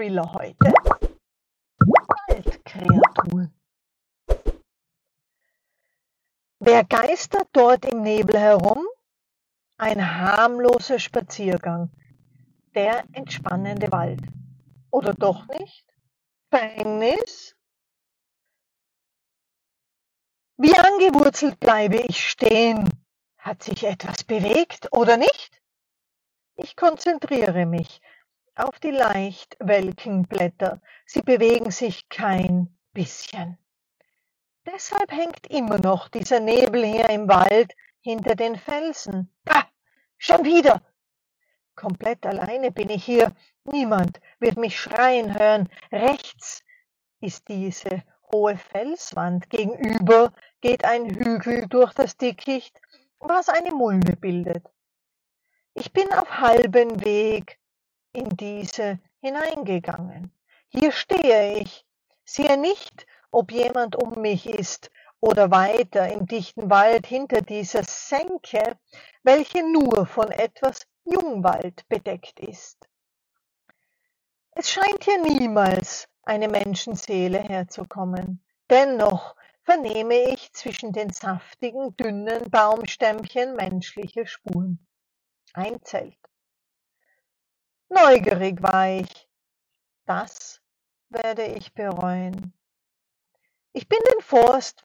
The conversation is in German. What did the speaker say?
Spoiler heute. Waldkreaturen. Wer geistert dort im Nebel herum? Ein harmloser Spaziergang. Der entspannende Wald. Oder doch nicht? Verhängnis? Wie angewurzelt bleibe ich stehen. Hat sich etwas bewegt oder nicht? Ich konzentriere mich auf die leicht welken Blätter. Sie bewegen sich kein bisschen. Deshalb hängt immer noch dieser Nebel hier im Wald hinter den Felsen. Ah, schon wieder! Komplett alleine bin ich hier. Niemand wird mich schreien hören. Rechts ist diese hohe Felswand. Gegenüber geht ein Hügel durch das Dickicht, was eine Mulde bildet. Ich bin auf halbem Weg in diese hineingegangen. Hier stehe ich, sehe nicht, ob jemand um mich ist oder weiter im dichten Wald hinter dieser Senke, welche nur von etwas Jungwald bedeckt ist. Es scheint hier niemals eine Menschenseele herzukommen. Dennoch vernehme ich zwischen den saftigen, dünnen Baumstämmchen menschliche Spuren. Ein Zelt. Neugierig war ich. Das werde ich bereuen. Ich bin den Forst